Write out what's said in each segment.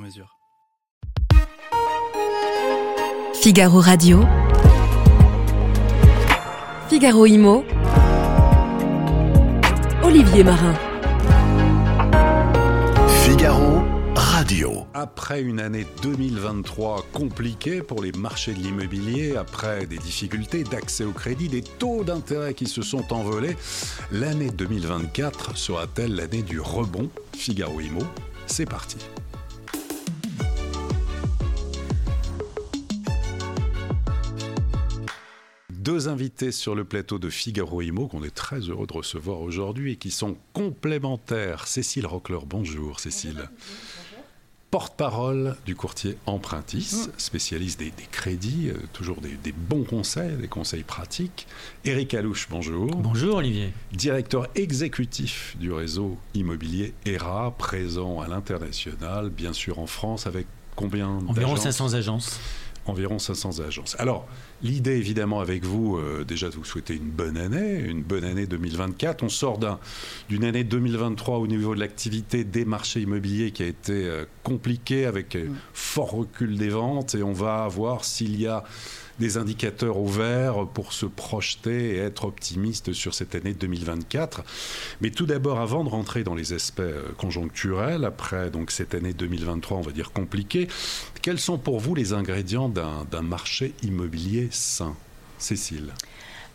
mesure. Figaro Radio. Figaro Imo. Olivier Marin. Figaro Radio. Après une année 2023 compliquée pour les marchés de l'immobilier, après des difficultés d'accès au crédit, des taux d'intérêt qui se sont envolés, l'année 2024 sera-t-elle l'année du rebond Figaro Imo, c'est parti. Deux invités sur le plateau de Figaro Imo qu'on est très heureux de recevoir aujourd'hui et qui sont complémentaires. Cécile Rockler, bonjour Cécile. Porte-parole du courtier Empruntis, spécialiste des, crédits, euh, toujours des, des, bons conseils, des conseils pratiques. Éric Alouche, bonjour. Bonjour Olivier. Directeur exécutif du réseau immobilier ERA, présent à l'international, bien sûr en France, avec combien Environ 500 agences environ 500 agences. Alors, l'idée évidemment avec vous, euh, déjà de vous souhaiter une bonne année, une bonne année 2024. On sort d'une année 2023 au niveau de l'activité des marchés immobiliers qui a été euh, compliquée avec euh, fort recul des ventes et on va voir s'il y a des indicateurs ouverts pour se projeter et être optimiste sur cette année 2024. Mais tout d'abord, avant de rentrer dans les aspects conjoncturels, après donc cette année 2023, on va dire compliquée, quels sont pour vous les ingrédients d'un marché immobilier sain Cécile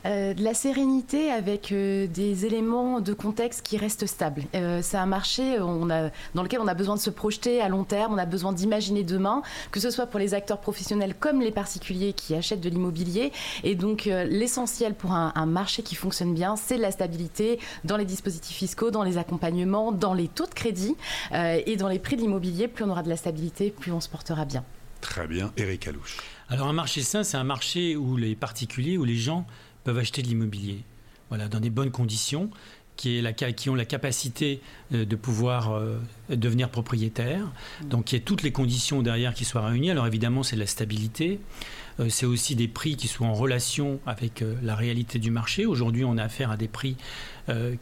euh, de la sérénité avec euh, des éléments de contexte qui restent stables. Euh, c'est un marché on a, dans lequel on a besoin de se projeter à long terme, on a besoin d'imaginer demain, que ce soit pour les acteurs professionnels comme les particuliers qui achètent de l'immobilier. Et donc l'essentiel pour un, un, marché qui fonctionne bien, c'est la stabilité dans les dispositifs fiscaux, dans les accompagnements, dans les taux de crédit et dans les prix de l'immobilier. Plus on aura de la stabilité, plus on se portera bien. Très bien, Eric Alouche. Alors un marché sain, c'est un marché où les particuliers, où les gens peuvent acheter de l'immobilier, voilà, dans des bonnes conditions, qui, est la, qui ont la capacité euh, de pouvoir euh, devenir propriétaires, donc il y a toutes les conditions derrière qui soient réunies. Alors évidemment, c'est la stabilité, euh, c'est aussi des prix qui soient en relation avec la réalité du marché. Aujourd'hui, on a affaire à des prix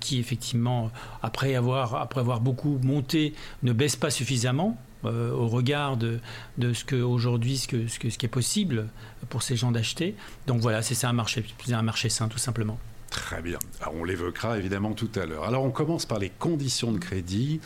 qui, effectivement, après avoir, après avoir beaucoup monté, ne baissent pas suffisamment. Au regard de, de ce que aujourd'hui ce, que, ce, que, ce qui est possible pour ces gens d'acheter. Donc voilà, c'est un marché, un marché sain tout simplement. Très bien. Alors on l'évoquera évidemment tout à l'heure. Alors on commence par les conditions de crédit.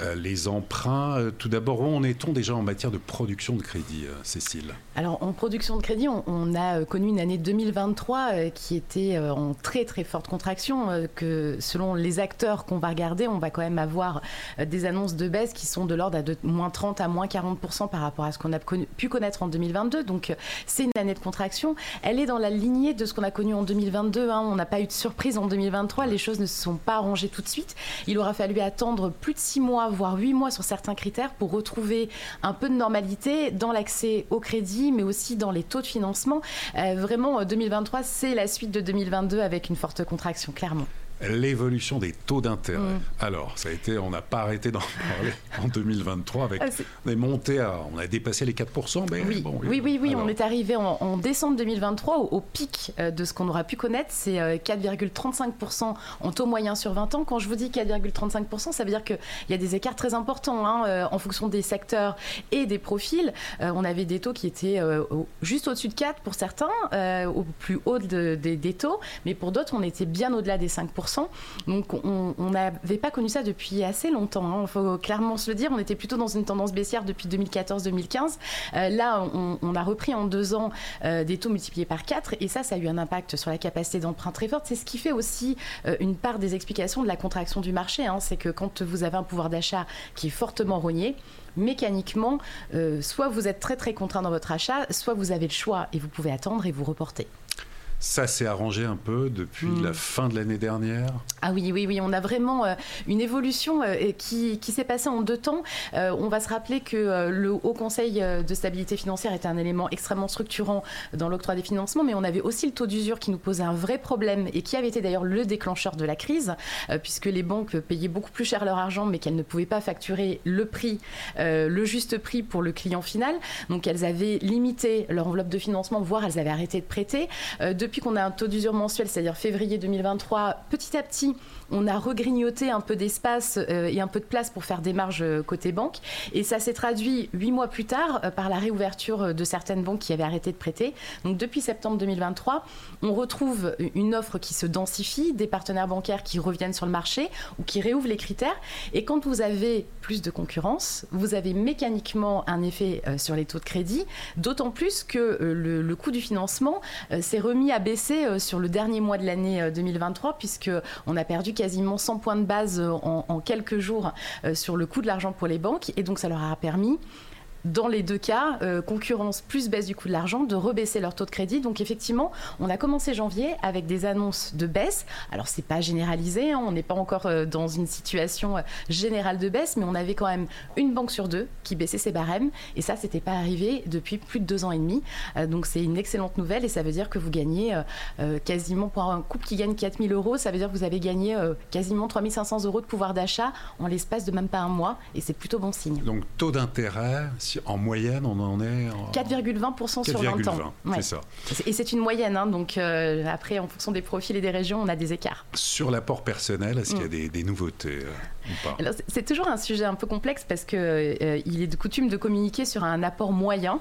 Euh, les emprunts. Euh, tout d'abord, où en est-on déjà en matière de production de crédit, euh, Cécile? Alors, en production de crédit, on, a connu une année 2023 qui était en très très forte contraction, que selon les acteurs qu'on va regarder, on va quand même avoir des annonces de baisse qui sont de l'ordre de moins 30 à moins 40% par rapport à ce qu'on a pu connaître en 2022. Donc, c'est une année de contraction. Elle est dans la lignée de ce qu'on a connu en 2022. Hein. On n'a pas eu de surprise en 2023. Les choses ne se sont pas arrangées tout de suite. Il aura fallu attendre plus de six mois voire huit mois sur certains critères pour retrouver un peu de normalité dans l'accès au crédit, mais aussi dans les taux de financement. Euh, vraiment, 2023, c'est la suite de 2022 avec une forte contraction, clairement l'évolution des taux d'intérêt. Mm. Alors, ça a été, on n'a pas arrêté d'en parler en 2023 avec, ah, on est monté à, on a dépassé les 4%, mais oui, bon, oui, oui, oui, on est arrivé en, décembre 2023 au, pic euh, de ce qu'on aura pu connaître, c'est 4,35% euh, en taux moyen sur 20 ans. Quand je vous dis 4,35%, ça veut dire qu'il y a des écarts très importants hein, euh, en fonction des secteurs et des profils. on avait des taux qui étaient juste au-dessus de 4 pour certains, au plus haut des taux, mais pour d'autres, on était bien au-delà des 5%. Donc on n'avait pas connu ça depuis assez longtemps. Il hein. faut clairement se le dire. On était plutôt dans une tendance baissière depuis 2014-2015. Euh, là, on, a repris en deux ans euh, des taux multipliés par 4 et ça, ça a eu un impact sur la capacité d'emprunt très forte. C'est ce qui fait aussi euh, une part des explications de la contraction du marché. Hein. C'est que quand vous avez un pouvoir d'achat qui est fortement rogné, mécaniquement, soit vous êtes très très contraint dans votre achat, soit vous avez le choix et vous pouvez attendre et vous reporter. Ça s'est arrangé un peu depuis Mm. la fin de l'année dernière? Ah oui, oui, oui, on a vraiment euh, une évolution euh, qui, qui s'est passée en deux temps. Euh, on va se rappeler que le Haut Conseil de stabilité financière était un élément extrêmement structurant dans l'octroi des financements, mais on avait aussi le taux d'usure qui nous posait un vrai problème et qui avait été d'ailleurs le déclencheur de la crise, puisque les banques payaient beaucoup plus cher leur argent, mais qu'elles ne pouvaient pas facturer le prix, le juste prix pour le client final. Donc elles avaient limité leur enveloppe de financement, voire elles avaient arrêté de prêter. Depuis qu'on a un taux d'usure mensuel, c'est-à-dire février 2023, petit à petit, on a regrignoté un peu d'espace euh, et un peu de place pour faire des marges euh, côté banque. Et ça s'est traduit huit mois plus tard euh, par la réouverture de certaines banques qui avaient arrêté de prêter. Donc depuis septembre 2023, on retrouve une offre qui se densifie, des partenaires bancaires qui reviennent sur le marché ou qui réouvrent les critères. Et quand vous avez plus de concurrence, vous avez mécaniquement un effet sur les taux de crédit, d'autant plus que le, le coût du financement s'est remis à baisser euh, sur le dernier mois de l'année euh, 2023, puisque on a perdu quasiment 100 points de base euh, en, en quelques jours euh, sur le coût de l'argent pour les banques, et donc ça leur a permis dans les deux cas, euh, concurrence plus baisse du coût de l'argent, de rebaisser leur taux de crédit. Donc effectivement, on a commencé janvier avec des annonces de baisse. Alors c'est pas généralisé, hein, on n'est pas encore euh, dans une situation euh, générale de baisse, mais on avait quand même une banque sur deux qui baissait ses barèmes, et ça c'était pas arrivé depuis plus de deux ans et demi. Donc c'est une excellente nouvelle, et ça veut dire que vous gagnez quasiment pour un couple qui gagne 4000 euros, ça veut dire que vous avez gagné quasiment 3500 euros de pouvoir d'achat en l'espace de même pas un mois, et c'est plutôt bon signe. Donc taux d'intérêt, en moyenne, on en est en 4,20% sur 20 ans. 4,20, Ouais. c'est ça. Et c'est une moyenne, hein, donc euh, après, en fonction des profils et des régions, on a des écarts. Sur l'apport personnel, est-ce qu'il y a Mm. des, des nouveautés c'est- toujours un sujet un peu complexe parce que euh, est de coutume de communiquer sur un apport moyen.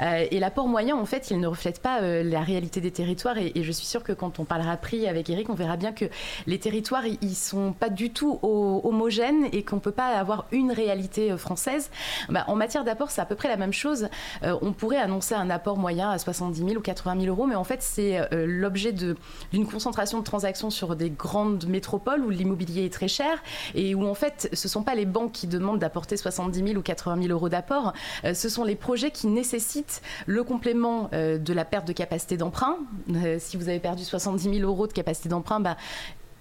Euh, et l'apport moyen, en fait, il ne reflète pas euh, la réalité des territoires. Et, je suis sûre que quand on parlera prix avec Eric, on verra bien que les territoires, ils- ils sont pas du tout ho- homogènes et qu'on peut pas avoir une réalité française. Bah, en matière d'apport, c'est à peu près la même chose. On pourrait annoncer un apport moyen à 70 000 ou 80 000 euros, mais en fait, c'est l'objet d'une concentration de transactions sur des grandes métropoles où l'immobilier est très cher et où en fait, ce ne sont pas les banques qui demandent d'apporter 70 000 ou 80 000 euros d'apport, euh, ce sont les projets qui nécessitent le complément euh, de la perte de capacité d'emprunt. Euh, si vous avez perdu 70 000 euros de capacité d'emprunt, bah,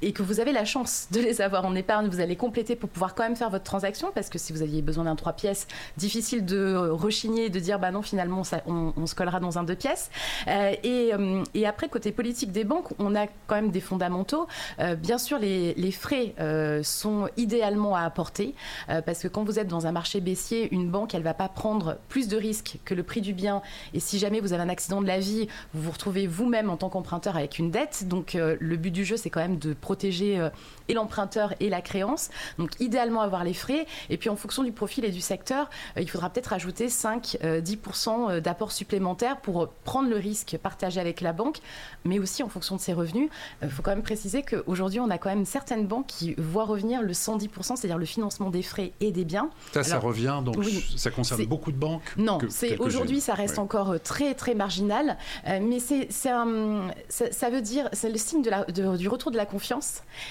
et que vous avez la chance de les avoir en épargne, vous allez compléter pour pouvoir quand même faire votre transaction, parce que si vous aviez besoin d'un trois pièces, difficile de euh, rechigner et de dire bah non finalement on, on se collera dans un deux pièces. Euh, et, euh, et après côté politique des banques, on a quand même des fondamentaux. Bien sûr les, frais sont idéalement à apporter, parce que quand vous êtes dans un marché baissier, une banque elle va pas prendre plus de risques que le prix du bien. Et si jamais vous avez un accident de la vie, vous vous retrouvez vous-même en tant qu'emprunteur avec une dette. Donc le but du jeu c'est quand même de protéger euh, et l'emprunteur et la créance. Donc idéalement avoir les frais. Et puis en fonction du profil et du secteur, euh, il faudra peut-être ajouter 5-10% d'apport supplémentaire pour prendre le risque partagé avec la banque, mais aussi en fonction de ses revenus. Il faut quand même préciser qu'aujourd'hui, on a quand même certaines banques qui voient revenir le 110%, c'est-à-dire le financement des frais et des biens. Ça, ça revient, donc oui. ça concerne beaucoup de banques Non, c'est aujourd'hui ça reste encore euh, très très marginal, euh, mais c'est ça, ça veut dire c'est le signe de la- de- du retour de la confiance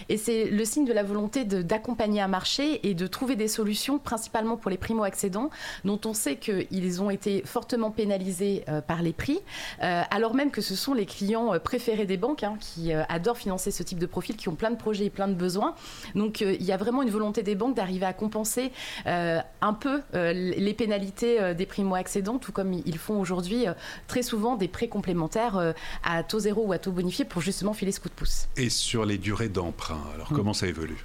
et c'est le signe de la volonté d'accompagner un marché et de trouver des solutions principalement pour les primo accédants dont on sait qu'ils ont été fortement pénalisés euh, par les prix, euh, alors même que ce sont les clients euh, préférés des banques hein, qui adorent financer ce type de profil, qui ont plein de projets et plein de besoins. Donc il y a vraiment une volonté des banques d'arriver à compenser un peu les pénalités des primo-accédants, tout comme ils font aujourd'hui très souvent des prêts complémentaires à taux zéro ou à taux bonifié pour justement filer ce coup de pouce. Et sur les d'emprunt, alors Mm. comment ça évolue?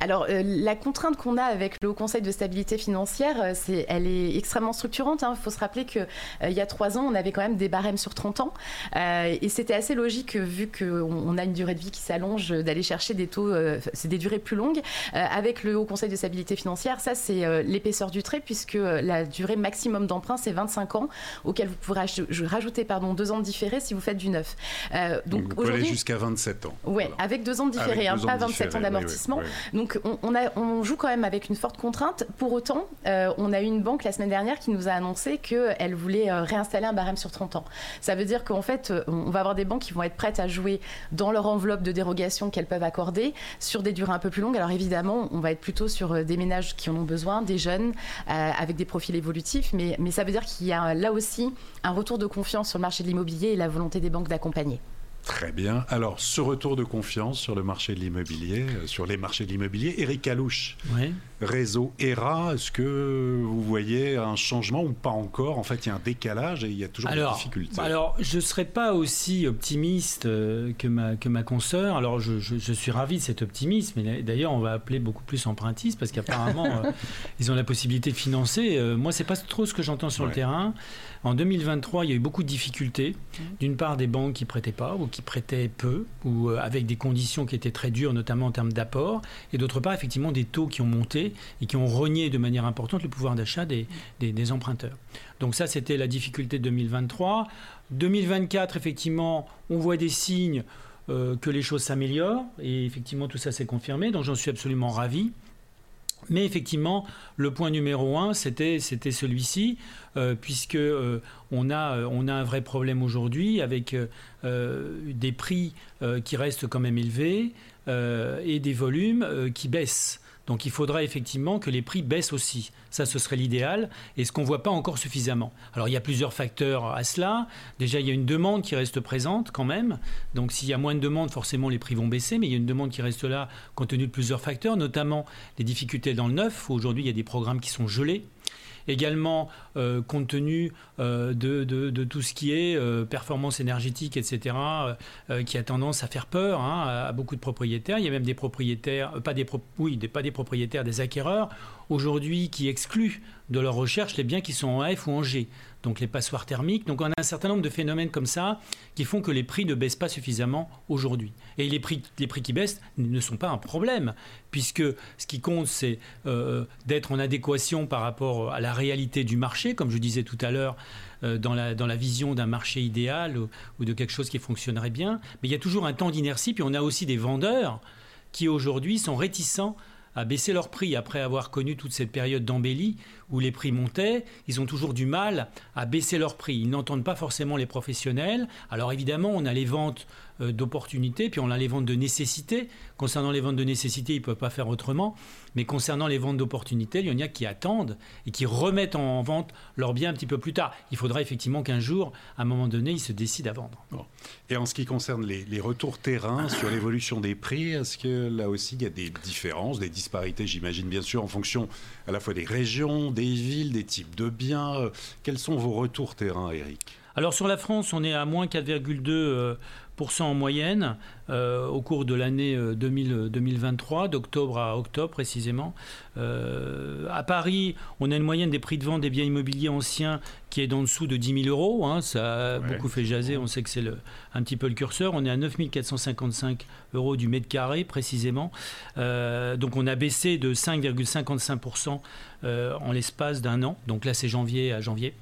Alors, euh, la contrainte qu'on a avec le Haut Conseil de stabilité financière, euh, c'est, elle est extrêmement structurante. Il faut se rappeler qu'il il y a trois ans, on avait quand même des barèmes sur 30 ans. Euh, et c'était assez logique, euh, vu qu'on on a une durée de vie qui s'allonge, euh, d'aller chercher des taux, euh, c'est des durées plus longues. Euh, avec le Haut Conseil de stabilité financière, ça, c'est euh, l'épaisseur du trait, puisque euh, la durée maximum d'emprunt, c'est 25 ans, auquel vous pourrez rajouter pardon, deux ans de différé si vous faites du neuf. Euh, Donc, donc, vous pouvez aller jusqu'à 27 ans. Voilà. avec deux ans de différé, hein, pas de 27 différé, ans oui, oui, d'amortissement. oui. Donc on, joue quand même avec une forte contrainte. Pour autant, euh, on a eu une banque la semaine dernière qui nous a annoncé qu'elle voulait euh, réinstaller un barème sur 30 ans. Ça veut dire qu'en fait, euh, on va avoir des banques qui vont être prêtes à jouer dans leur enveloppe de dérogation qu'elles peuvent accorder sur des durées un peu plus longues. Alors évidemment, on va être plutôt sur des ménages qui en ont besoin, des jeunes, avec des profils évolutifs, mais, mais ça veut dire qu'il y a là aussi un retour de confiance sur le marché de l'immobilier et la volonté des banques d'accompagner. Très bien. Alors, ce retour de confiance sur le marché de l'immobilier, euh, sur les marchés de l'immobilier, Eric Alouche, Ouais. Réseau ERA, est-ce que vous voyez un changement ou pas encore? En fait, il y a un décalage et il y a toujours Alors, des difficultés. alors, je ne serais pas aussi optimiste euh, que ma, que ma consoeur. Alors, je, je- je suis ravi de cet optimisme. D'ailleurs, on va appeler beaucoup plus empruntistes parce qu'apparemment, euh, ils ont la possibilité de financer. Euh, moi, c'est pas trop ce que j'entends sur Ouais. le terrain. En 2023, il y a eu beaucoup de difficultés. D'une part, des banques qui prêtaient pas ou qui prêtaient peu ou avec des conditions qui étaient très dures, notamment en termes d'apport. Et d'autre part, effectivement, des taux qui ont monté et qui ont renié de manière importante le pouvoir d'achat des, emprunteurs. Donc ça, c'était la difficulté de 2023. 2024, effectivement, on voit des signes euh, que les choses s'améliorent et effectivement, tout ça s'est confirmé. Donc j'en suis absolument ravi. Mais effectivement, le point numéro un, c'était celui-ci, euh, puisque euh, on a euh, on a un vrai problème aujourd'hui avec des prix qui restent quand même élevés et des volumes qui baissent. Donc il faudra effectivement que les prix baissent aussi. Ça, ce serait l'idéal, et ce qu'on ne voit pas encore suffisamment. Alors il y a plusieurs facteurs à cela. Déjà, il y a une demande qui reste présente quand même. Donc s'il y a moins de demande, forcément les prix vont baisser, mais il y a une demande qui reste là compte tenu de plusieurs facteurs, notamment les difficultés dans le neuf. Aujourd'hui, il y a des programmes qui sont gelés. Également, euh, compte tenu euh, de, tout ce qui est euh, performance énergétique, etc., qui a tendance à faire peur hein, à, beaucoup de propriétaires. Il y a même des propriétaires, pas des, oui, pas des propriétaires, des acquéreurs, aujourd'hui qui excluent de leur recherche les biens qui sont en F ou en G, donc les passoires thermiques. Donc on a un certain nombre de phénomènes comme ça qui font que les prix ne baissent pas suffisamment aujourd'hui. Et les prix, les prix qui baissent ne sont pas un problème, puisque ce qui compte, c'est euh, d'être en adéquation par rapport à la réalité du marché, comme je disais tout à l'heure, euh, dans, la, vision d'un marché idéal ou de quelque chose qui fonctionnerait bien. Mais il y a toujours un temps d'inertie, puis on a aussi des vendeurs qui aujourd'hui sont réticents à baisser leurs prix après avoir connu toute cette période d'embellie où les prix montaient. Ils ont toujours du mal à baisser leurs prix. Ils n'entendent pas forcément les professionnels. Alors évidemment, on a les ventes euh, d'opportunités, puis on a les ventes de nécessité. Concernant les ventes de nécessité, ils ne peuvent pas faire autrement. Mais concernant les ventes d'opportunités, il y en a qui attendent et qui remettent en vente leurs biens un petit peu plus tard. Il faudra effectivement qu'un jour, à un moment donné, ils se décident à vendre. Et en ce qui concerne les, les retours terrain sur l'évolution des prix, est-ce que là aussi il y a des différences, des disparités, j'imagine bien sûr, en fonction à la fois des régions, des villes, des types de biens Euh, Quels sont vos retours terrain, Eric Alors sur la France, on est à moins 4,2% euh, en moyenne au cours de l'année euh, 2000, 2023, d'octobre à octobre précisément. Euh, à Paris, on a une moyenne des prix de vente des biens immobiliers anciens qui est en dessous de 10 000 euros. hein. ça a Ouais. beaucoup fait jaser, on sait que c'est un petit peu le curseur. On est à 9 455 euros du mètre carré précisément. Euh, donc on a baissé de 5,55% euh, en l'espace d'un an. Donc là c'est janvier à janvier.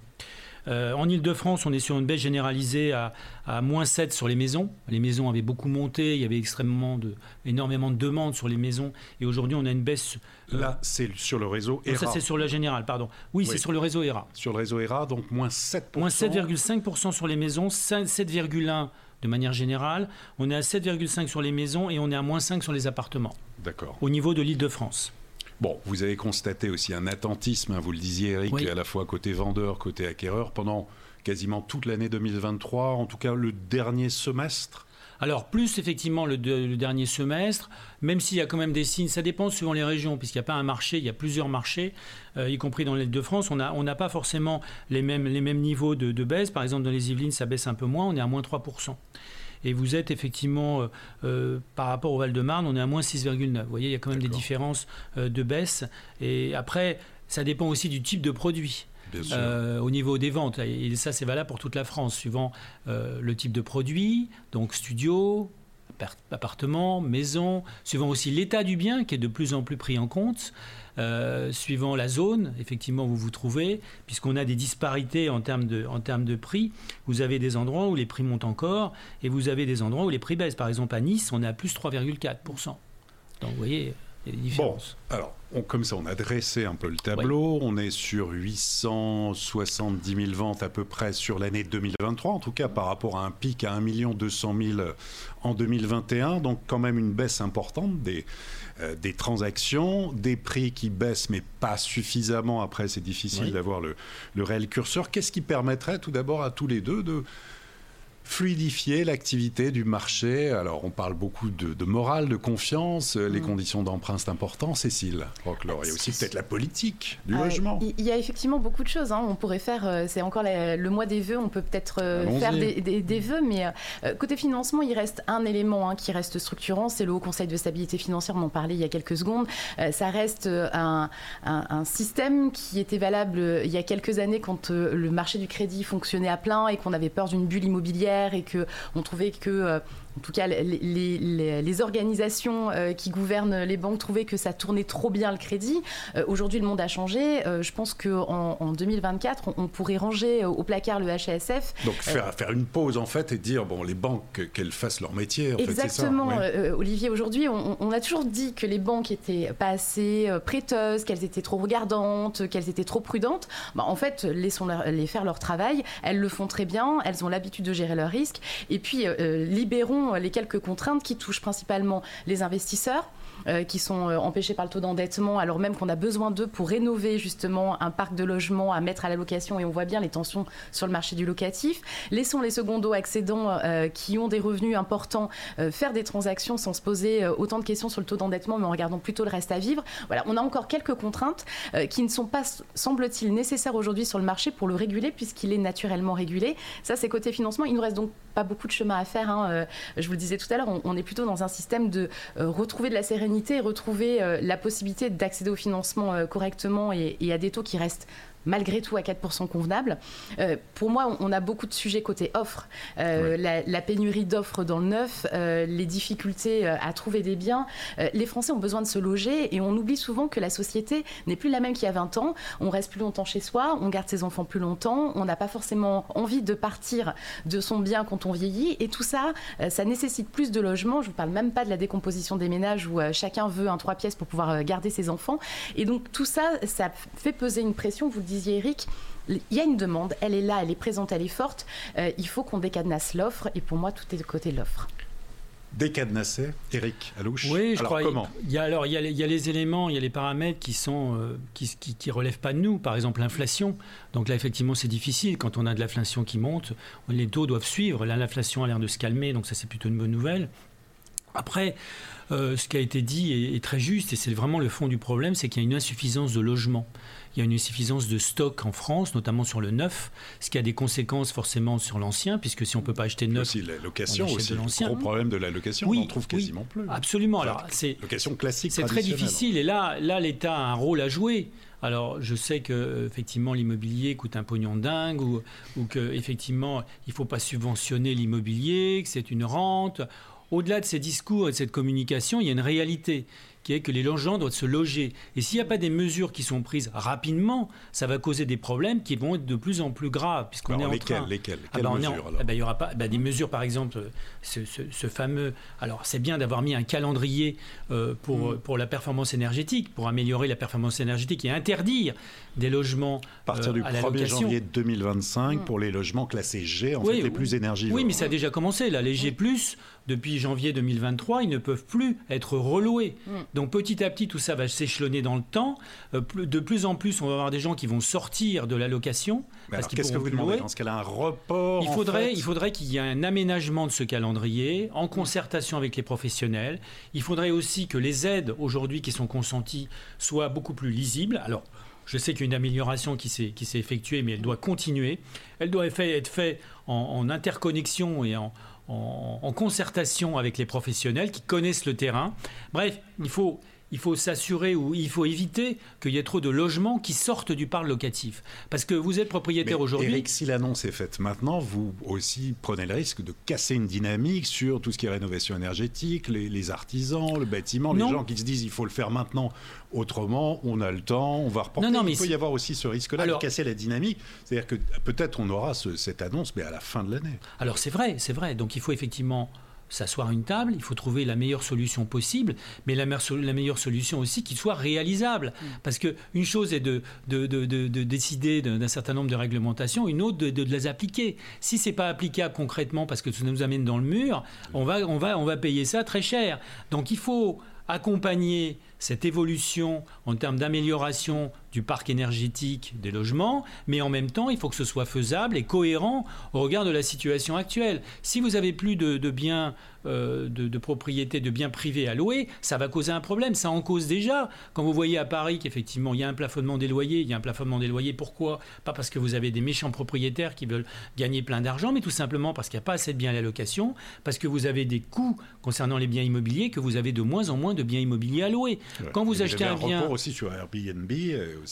Euh, en Ile-de-France, on est sur une baisse généralisée à, à moins 7 sur les maisons. Les maisons avaient beaucoup monté, il y avait extrêmement de, énormément de demandes sur les maisons. Et aujourd'hui, on a une baisse. euh, Là, c'est sur le réseau non, ERA. ça, c'est sur le général, pardon. Oui, Oui. c'est sur le réseau ERA. Sur le réseau ERA, donc moins 7%. Moins 7,5% sur les maisons, 5 7,1% de manière générale. On est à 7,5% sur les maisons et on est à moins 5% sur les appartements, D'accord. au niveau de l'Île-de-France. Bon, vous avez constaté aussi un attentisme, hein, vous le disiez Eric, Oui. à la fois côté vendeur, côté acquéreur, pendant quasiment toute l'année 2023, en tout cas le dernier semestre. Alors, plus effectivement le, de- le dernier semestre, même s'il y a quand même des signes, ça dépend suivant les régions, puisqu'il n'y a pas un marché, il y a plusieurs marchés, euh, y compris dans l'île de France. On n'a on n'a pas forcément les mêmes, les mêmes niveaux de, de baisse. Par exemple, dans les Yvelines, ça baisse un peu moins, on est à moins 3%. Et vous êtes effectivement, euh, euh, par rapport au Val-de-Marne, on est à moins 6,9. Vous voyez, il y a quand même des différences euh, de baisse. Et après, ça dépend aussi du type de produit. Euh, au niveau des ventes. Et ça, c'est valable pour toute la France, suivant euh, le type de produit, donc studio, appart- appartement, maison, suivant aussi l'état du bien qui est de plus en plus pris en compte, euh, suivant la zone, effectivement, où vous vous trouvez, puisqu'on a des disparités en termes, de, en termes de prix. Vous avez des endroits où les prix montent encore, et vous avez des endroits où les prix baissent. Par exemple, à Nice, on est à plus 3,4%. Donc, vous voyez, il y a des Bon, différences. alors, on- comme ça, on a dressé un peu le tableau. On est sur 870 000 ventes à peu près sur l'année 2023, en tout cas par rapport à un pic à 1 200 000 en 2021. Donc, quand même une baisse importante des, euh, des transactions, des prix qui baissent, mais pas suffisamment. Après, c'est difficile Oui. d'avoir le, le réel curseur. Qu'est-ce qui permettrait tout d'abord à tous les deux de fluidifier l'activité du marché. Alors, on parle beaucoup de, morale, de confiance, les mm. conditions d'emprunt, c'est important. Cécile Roquelaure, il y a aussi peut-être la politique du logement. Il y a effectivement beaucoup de choses. Hein. On pourrait faire, c'est encore le mois des vœux, on peut peut-être faire des, des, vœux, mais côté financement, il reste un élément hein, qui reste structurant, c'est le Haut Conseil de stabilité financière, on en parlait il y a quelques secondes. ça reste un, un, système qui était valable il y a quelques années quand le marché du crédit fonctionnait à plein et qu'on avait peur d'une bulle immobilière et qu'on trouvait que euh, en tout cas, les, organisations euh, qui gouvernent les banques trouvaient que ça tournait trop bien le crédit. Euh, aujourd'hui, le monde a changé. je pense qu'en en, 2024, on, pourrait ranger au placard le HSF. Donc faire, faire une pause en fait et dire bon, les banques qu'elles fassent leur métier. En Exactement, fait, ça. Olivier. Aujourd'hui, on, a toujours dit que les banques étaient pas assez prêteuses, qu'elles étaient trop regardantes, qu'elles étaient trop prudentes. Bah, en fait, laissons-les faire leur travail. Elles le font très bien. Elles ont l'habitude de gérer leurs risques. Et puis libérons les quelques contraintes qui touchent principalement les investisseurs. Euh, qui sont euh, empêchés par le taux d'endettement, alors même qu'on a besoin d'eux pour rénover justement un parc de logements à mettre à la location et on voit bien les tensions sur le marché du locatif. Laissons les secondos accédants euh, qui ont des revenus importants faire des transactions sans se poser autant de questions sur le taux d'endettement, mais en regardant plutôt le reste à vivre. Voilà, on a encore quelques contraintes qui ne sont pas, semble-t-il, nécessaires aujourd'hui sur le marché pour le réguler puisqu'il est naturellement régulé. Ça, c'est côté financement. Il nous reste donc pas beaucoup de chemin à faire. Hein. je vous le disais tout à l'heure, on, est plutôt dans un système de retrouver de la sérénité retrouver euh, la possibilité d'accéder au financement euh, correctement et, à des taux qui restent malgré tout à 4% convenable. Euh, pour moi, on a beaucoup de sujets côté offre. Euh, la, pénurie d'offres dans le neuf, euh, les difficultés à trouver des biens. les Français ont besoin de se loger et on oublie souvent que la société n'est plus la même qu'il y a 20 ans. On reste plus longtemps chez soi, on garde ses enfants plus longtemps, on n'a pas forcément envie de partir de son bien quand on vieillit. Et tout ça, ça nécessite plus de logements. Je ne vous parle même pas de la décomposition des ménages où chacun veut un trois pièces pour pouvoir garder ses enfants. Et donc tout ça, ça fait peser une pression, vous le disiez Eric, il y a une demande, elle est là, elle est présente, elle est forte. Euh, il faut qu'on décadenasse l'offre et pour moi, tout est de côté de l'offre. Décadenasser, Eric Alouche Oui, je crois. Comment il y, a, alors, il y, a, les éléments, il y a les paramètres qui sont euh, qui, qui, relèvent pas de nous. Par exemple, l'inflation. Donc là, effectivement, c'est difficile. Quand on a de l'inflation qui monte, les taux doivent suivre. Là, l'inflation a l'air de se calmer, donc ça, c'est plutôt une bonne nouvelle. Après, euh, ce qui a été dit est, est très juste, et c'est vraiment le fond du problème, c'est qu'il y a une insuffisance de logement il y a une insuffisance de stock en France, notamment sur le neuf, ce qui a des conséquences forcément sur l'ancien, puisque si on ne peut pas acheter neuf, aussi la location aussi, le gros problème de la location, on en trouve quasiment plus. Absolument. Alors c'est location classique. C'est très difficile, et là, là, l'État a un rôle à jouer. Alors, je sais que effectivement l'immobilier coûte un pognon dingue, ou, ou que effectivement il faut pas subventionner l'immobilier, que c'est une rente. Au-delà de ces discours et de cette communication, il y a une réalité qui est que les gens doivent se loger. Et s'il n'y a pas des mesures qui sont prises rapidement, ça va causer des problèmes qui vont être de plus en plus graves, puisqu'on est en lesquels, train... Lesquels ah bah, mesures, ah bah, Il y aura pas bah, des mesures, par exemple, ce, fameux... Alors, c'est bien d'avoir mis un calendrier euh, pour, mm. pour la performance énergétique, pour améliorer la performance énergétique et interdire des logements à partir du 1er euh, janvier 2025 mm. pour les logements classés G, en fait, les plus énergivores. Oui, mais ça a déjà commencé, là. Les G+, depuis janvier 2023, ils ne peuvent plus être reloués. Donc petit à petit, tout ça va s'échelonner dans le temps. Euh, de plus en plus, on va avoir des gens qui vont sortir de la location. Qu'est-ce que vous demandez dans ce cas-là Un report Il faudrait, il faudrait qu'il y ait un aménagement de ce calendrier en concertation avec les professionnels. Il faudrait aussi que les aides aujourd'hui qui sont consenties soient beaucoup plus lisibles. Alors, je sais qu'il y a une amélioration qui s'est effectuée, mais elle doit continuer. Elle doit être faite en interconnexion et en, en, concertation avec les professionnels qui connaissent le terrain. Bref, il faut il faut s'assurer ou il faut éviter qu'il y ait trop de logements qui sortent du parc locatif. Parce que vous êtes propriétaire aujourd'hui. Eric, si l'annonce est faite maintenant, vous aussi prenez le risque de casser une dynamique sur tout ce qui est rénovation énergétique, les, artisans, le bâtiment, les gens qui se disent il faut le faire maintenant, autrement on a le temps, on va reporter. Non, non, il peut y avoir aussi ce risque-là de casser la dynamique. C'est-à-dire que peut-être on aura cette annonce, mais à la fin de l'année. Alors c'est vrai, c'est vrai. Donc il faut effectivement s'asseoir à une table, il faut trouver la meilleure solution possible, mais la, meilleure solution aussi qui soit réalisable. Mm. Parce qu'une chose est de, décider d'un certain nombre de réglementations, une autre de, les appliquer. Si ce n'est pas applicable concrètement parce que ça nous amène dans le mur, on va, on va, on va payer ça très cher. Donc il faut accompagner cette évolution en termes d'amélioration du parc énergétique des logements, mais en même temps, il faut que ce soit faisable et cohérent au regard de la situation actuelle. Si vous avez plus de, biens euh, de, de, propriété, de biens privés à louer, ça va causer un problème. Ça en cause déjà. Quand vous voyez à Paris qu'effectivement, il y a un plafonnement des loyers, il y a un plafonnement des loyers, pourquoi? Pas parce que vous avez des méchants propriétaires qui veulent gagner plein d'argent, mais tout simplement parce qu'il n'y a pas assez de biens à la location, parce que vous avez des coûts concernant les biens immobiliers, que vous avez de moins en moins de biens immobiliers à louer. Quand vous achetez un, bien... aussi sur Airbnb.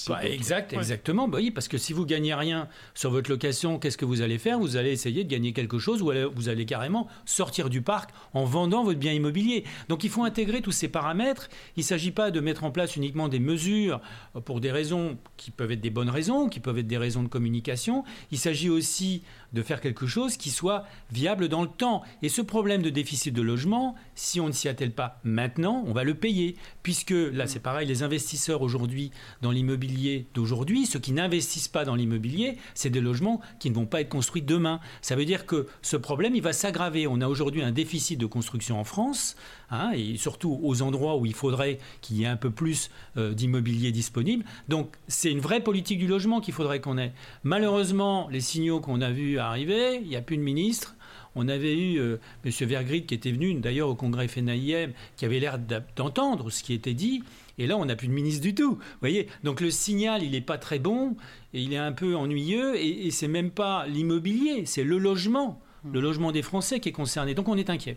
Bah, exact, exactement. Bah oui, parce que si vous gagnez rien sur votre location, qu'est-ce que vous allez faire? Vous allez essayer de gagner quelque chose ou vous allez carrément sortir du parc en vendant votre bien immobilier. Donc il faut intégrer tous ces paramètres. Il ne s'agit pas de mettre en place uniquement des mesures pour des raisons qui peuvent être des bonnes raisons, qui peuvent être des raisons de communication. Il s'agit aussi de faire quelque chose qui soit viable dans le temps. Et ce problème de déficit de logement, si on ne s'y attelle pas maintenant, on va le payer. Puisque là, c'est pareil, les investisseurs aujourd'hui dans l'immobilier d'aujourd'hui, ceux qui n'investissent pas dans l'immobilier, c'est des logements qui ne vont pas être construits demain. Ça veut dire que ce problème, il va s'aggraver. On a aujourd'hui un déficit de construction en France, hein, et surtout aux endroits où il faudrait qu'il y ait un peu plus euh, d'immobilier disponible. Donc c'est une vraie politique du logement qu'il faudrait qu'on ait. Malheureusement, les signaux qu'on a vus arriver, il n'y a plus de ministre. On avait eu euh, M. Vergrit qui était venu d'ailleurs au congrès FNAIM, qui avait l'air d'entendre ce qui était dit. Et là, on n'a plus de ministre du tout. voyez Donc le signal, il n'est pas très bon, et il est un peu ennuyeux, et, et c'est même pas l'immobilier, c'est le logement, le logement des Français qui est concerné. Donc on est inquiet.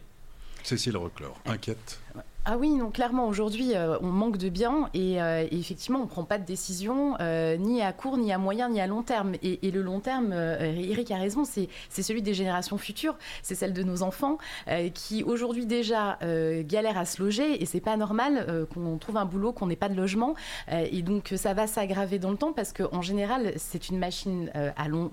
Cécile Reclore, inquiète. Ah oui, non, clairement, aujourd'hui, euh, on manque de biens et, euh, effectivement, on ne prend pas de décision euh, ni à court, ni à moyen, ni à long terme. Et, le long terme, Eric a raison, c'est celui des générations futures, c'est celle de nos enfants qui aujourd'hui déjà galèrent à se loger et c'est pas normal qu'on trouve un boulot, qu'on n'ait pas de logement. et donc, ça va s'aggraver dans le temps parce qu'en général, c'est une machine à, long,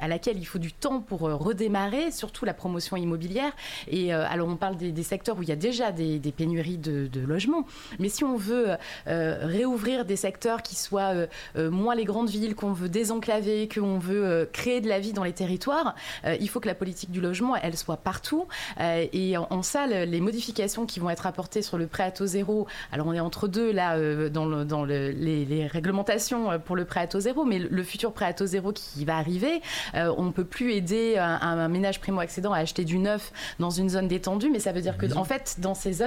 à, laquelle il faut du temps pour redémarrer, surtout la promotion immobilière. Et alors, on parle des, des secteurs où il y a déjà des des, pénuries de, logements. Mais si on veut euh, réouvrir des secteurs qui soient euh, euh, moins les grandes villes, qu'on veut désenclaver, qu'on veut créer de la vie dans les territoires, il faut que la politique du logement, elle soit partout. et en, ça, les modifications qui vont être apportées sur le prêt à taux zéro, alors on est entre deux là dans, les, réglementations pour le prêt à taux zéro, mais le, futur prêt à taux zéro qui va arriver, on ne peut plus aider un, un ménage primo-accédant à acheter du neuf dans une zone détendue, mais ça veut dire que en fait, dans ces zones,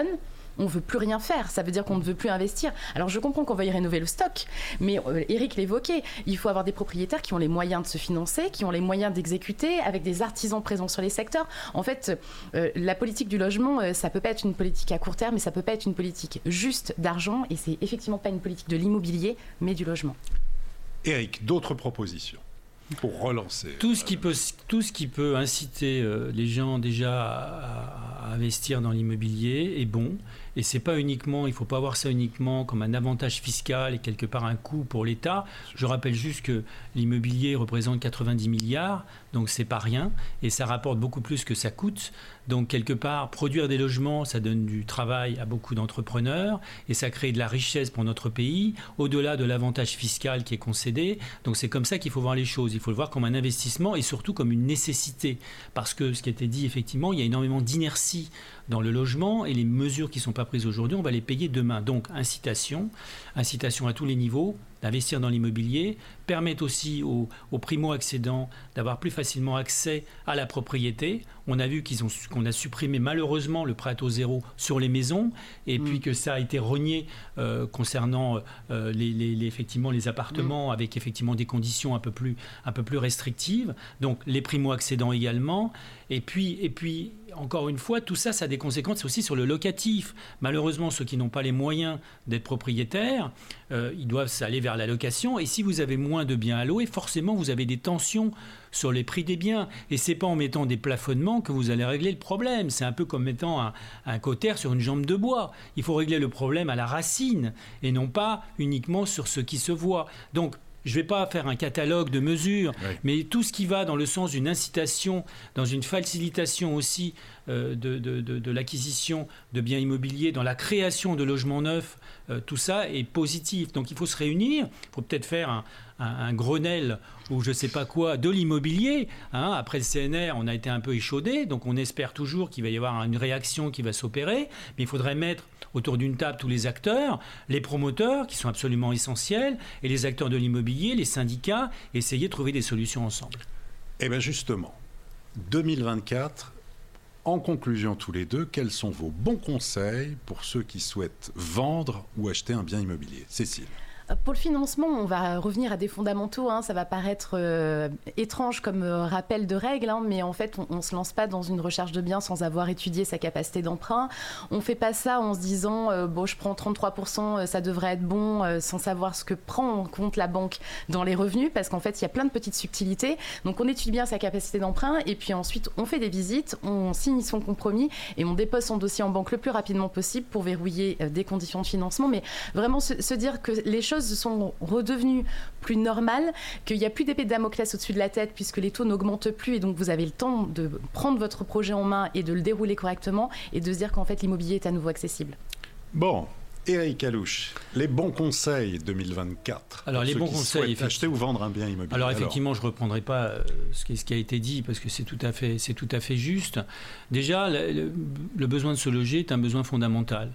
on veut plus rien faire. Ça veut dire qu'on ne veut plus investir. Alors je comprends qu'on veuille rénover le stock, mais euh, Eric l'évoquait, il faut avoir des propriétaires qui ont les moyens de se financer, qui ont les moyens d'exécuter, avec des artisans présents sur les secteurs. En fait, euh, la politique du logement, euh, ça peut pas être une politique à court terme, mais ça peut pas être une politique juste d'argent, et c'est effectivement pas une politique de l'immobilier, mais du logement. Eric, d'autres propositions? Pour relancer. Tout ce qui peut tout ce qui peut inciter les gens déjà à investir dans l'immobilier est bon. Et c'est pas uniquement, il faut pas voir ça uniquement comme un avantage fiscal et quelque part un coût pour l'État. Je rappelle juste que l'immobilier représente 90 milliards, donc c'est pas rien et ça rapporte beaucoup plus que ça coûte. Donc quelque part, produire des logements, ça donne du travail à beaucoup d'entrepreneurs et ça crée de la richesse pour notre pays, au-delà de l'avantage fiscal qui est concédé. Donc c'est comme ça qu'il faut voir les choses. Il faut le voir comme un investissement et surtout comme une nécessité. Parce que ce qui a été dit, effectivement, il y a énormément d'inertie dans le logement et les mesures qui ne sont pas prises aujourd'hui, on va les payer demain. Donc incitation, incitation à tous les niveaux, d'investir dans l'immobilier, permettre aussi aux, primo-accédants d'avoir plus facilement accès à la propriété. On a vu qu'ils ont, qu'on a supprimé malheureusement le prêt à taux zéro sur les maisons et mm. puis que ça a été renié euh, concernant euh, les, effectivement les appartements mm. avec effectivement des conditions un peu plus, un peu plus restrictives. Donc les primo-accédants également. Et puis, et puis encore une fois, tout ça, ça a des conséquences aussi sur le locatif. Malheureusement, ceux qui n'ont pas les moyens d'être propriétaires, euh, ils doivent aller vers la location. Et si vous avez moins de biens à louer, forcément, vous avez des tensions sur les prix des biens. Et c'est pas en mettant des plafonnements que vous allez régler le problème. C'est un peu comme mettant un, un cotère sur une jambe de bois. Il faut régler le problème à la racine et non pas uniquement sur ce qui se voit. Donc, je ne vais pas faire un catalogue de mesures, mais tout ce qui va dans le sens d'une incitation, dans une facilitation aussi de, de- l'acquisition de biens immobiliers, dans la création de logements neufs, euh, tout ça est positif. Donc il faut se réunir, il faut peut-être faire un Grenelle ou je ne sais pas quoi de l'immobilier. hein. Après le CNR, on a été un peu échaudé, donc on espère toujours qu'il va y avoir une réaction qui va s'opérer, mais il faudrait mettre autour d'une table tous les acteurs, les promoteurs qui sont absolument essentiels, et les acteurs de l'immobilier, les syndicats, essayer de trouver des solutions ensemble. Eh bien justement, 2024, en conclusion tous les deux, quels sont vos bons conseils pour ceux qui souhaitent vendre ou acheter un bien immobilier? Cécile. Pour le financement, on va revenir à des fondamentaux. hein. Ça va paraître euh, étrange comme euh, rappel de règles, hein, mais en fait, on ne se lance pas dans une recherche de biens sans avoir étudié sa capacité d'emprunt. On fait pas ça en se disant, euh, bon, je prends 33%, euh, ça devrait être bon, sans savoir ce que prend en compte la banque dans les revenus, parce qu'en fait, il y a plein de petites subtilités. Donc, on étudie bien sa capacité d'emprunt, et puis ensuite, on fait des visites, on signe son compromis, et on dépose son dossier en banque le plus rapidement possible pour verrouiller des conditions de financement. Mais vraiment se dire que les choses sont redevenues plus normales, qu'il n'y a plus d'épée de Damoclès au-dessus de la tête puisque les taux n'augmentent plus et donc vous avez le temps de prendre votre projet en main et de le dérouler correctement et de se dire qu'en fait l'immobilier est à nouveau accessible. Bon, Eric Alouche, les bons conseils 2024. Alors, les bons conseils, acheter ou vendre un bien immobilier. Alors effectivement, je ne reprendrai pas euh, ce qui, ce qui a été dit parce que c'est tout à fait, c'est tout à fait juste. Déjà, le, le- le besoin de se loger est un besoin fondamental.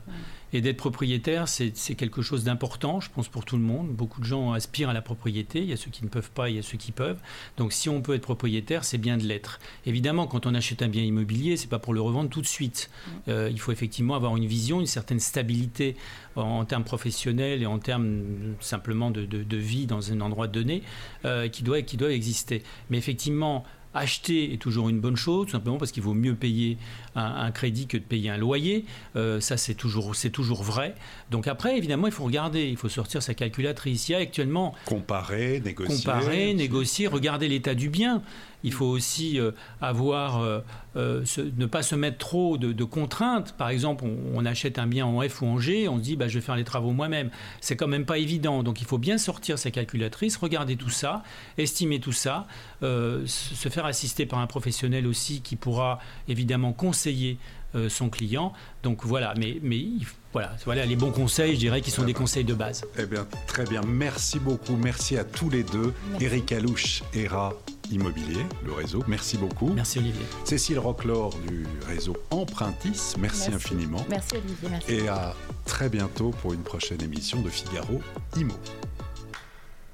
Et d'être propriétaire, c'est quelque chose d'important, je pense, pour tout le monde. Beaucoup de gens aspirent à la propriété. Il y a ceux qui ne peuvent pas, il y a ceux qui peuvent. Donc si on peut être propriétaire, c'est bien de l'être. Évidemment, quand on achète un bien immobilier, c'est pas pour le revendre tout de suite. Euh, il faut effectivement avoir une vision, une certaine stabilité en, en termes professionnels et en termes euh, simplement de, de- de vie dans un endroit donné euh, qui, doit, qui doit exister. Mais effectivement, acheter est toujours une bonne chose, tout simplement parce qu'il vaut mieux payer un, un crédit que de payer un loyer. Euh, ça, c'est toujours, c'est toujours vrai. Donc après, évidemment, il faut regarder, il faut sortir sa calculatrice. Il y a actuellement Comparer, négocier. comparer, négocier, regarder l'état du bien. Il faut aussi euh, avoir, euh, euh, se- ne pas se mettre trop de, de contraintes. Par exemple, on, on achète un bien en F ou en G, on se dit bah, je vais faire les travaux moi-même. C'est quand même pas évident. Donc il faut bien sortir sa calculatrice, regarder tout ça, estimer tout ça, euh, se faire assister par un professionnel aussi qui pourra évidemment conseiller euh, son client. Donc voilà, mais, mais il- voilà, voilà les bons conseils, je dirais, qui sont des conseils de base. Eh bien, très bien. Merci beaucoup. Merci à tous les deux. Merci. Eric Alouche, ERA Immobilier, le réseau. Merci beaucoup. Merci Olivier. Cécile Roclor du réseau Empruntis. Merci, infiniment. Merci Olivier, merci. Et à très bientôt pour une prochaine émission de Figaro Imo.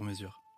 sur mesure.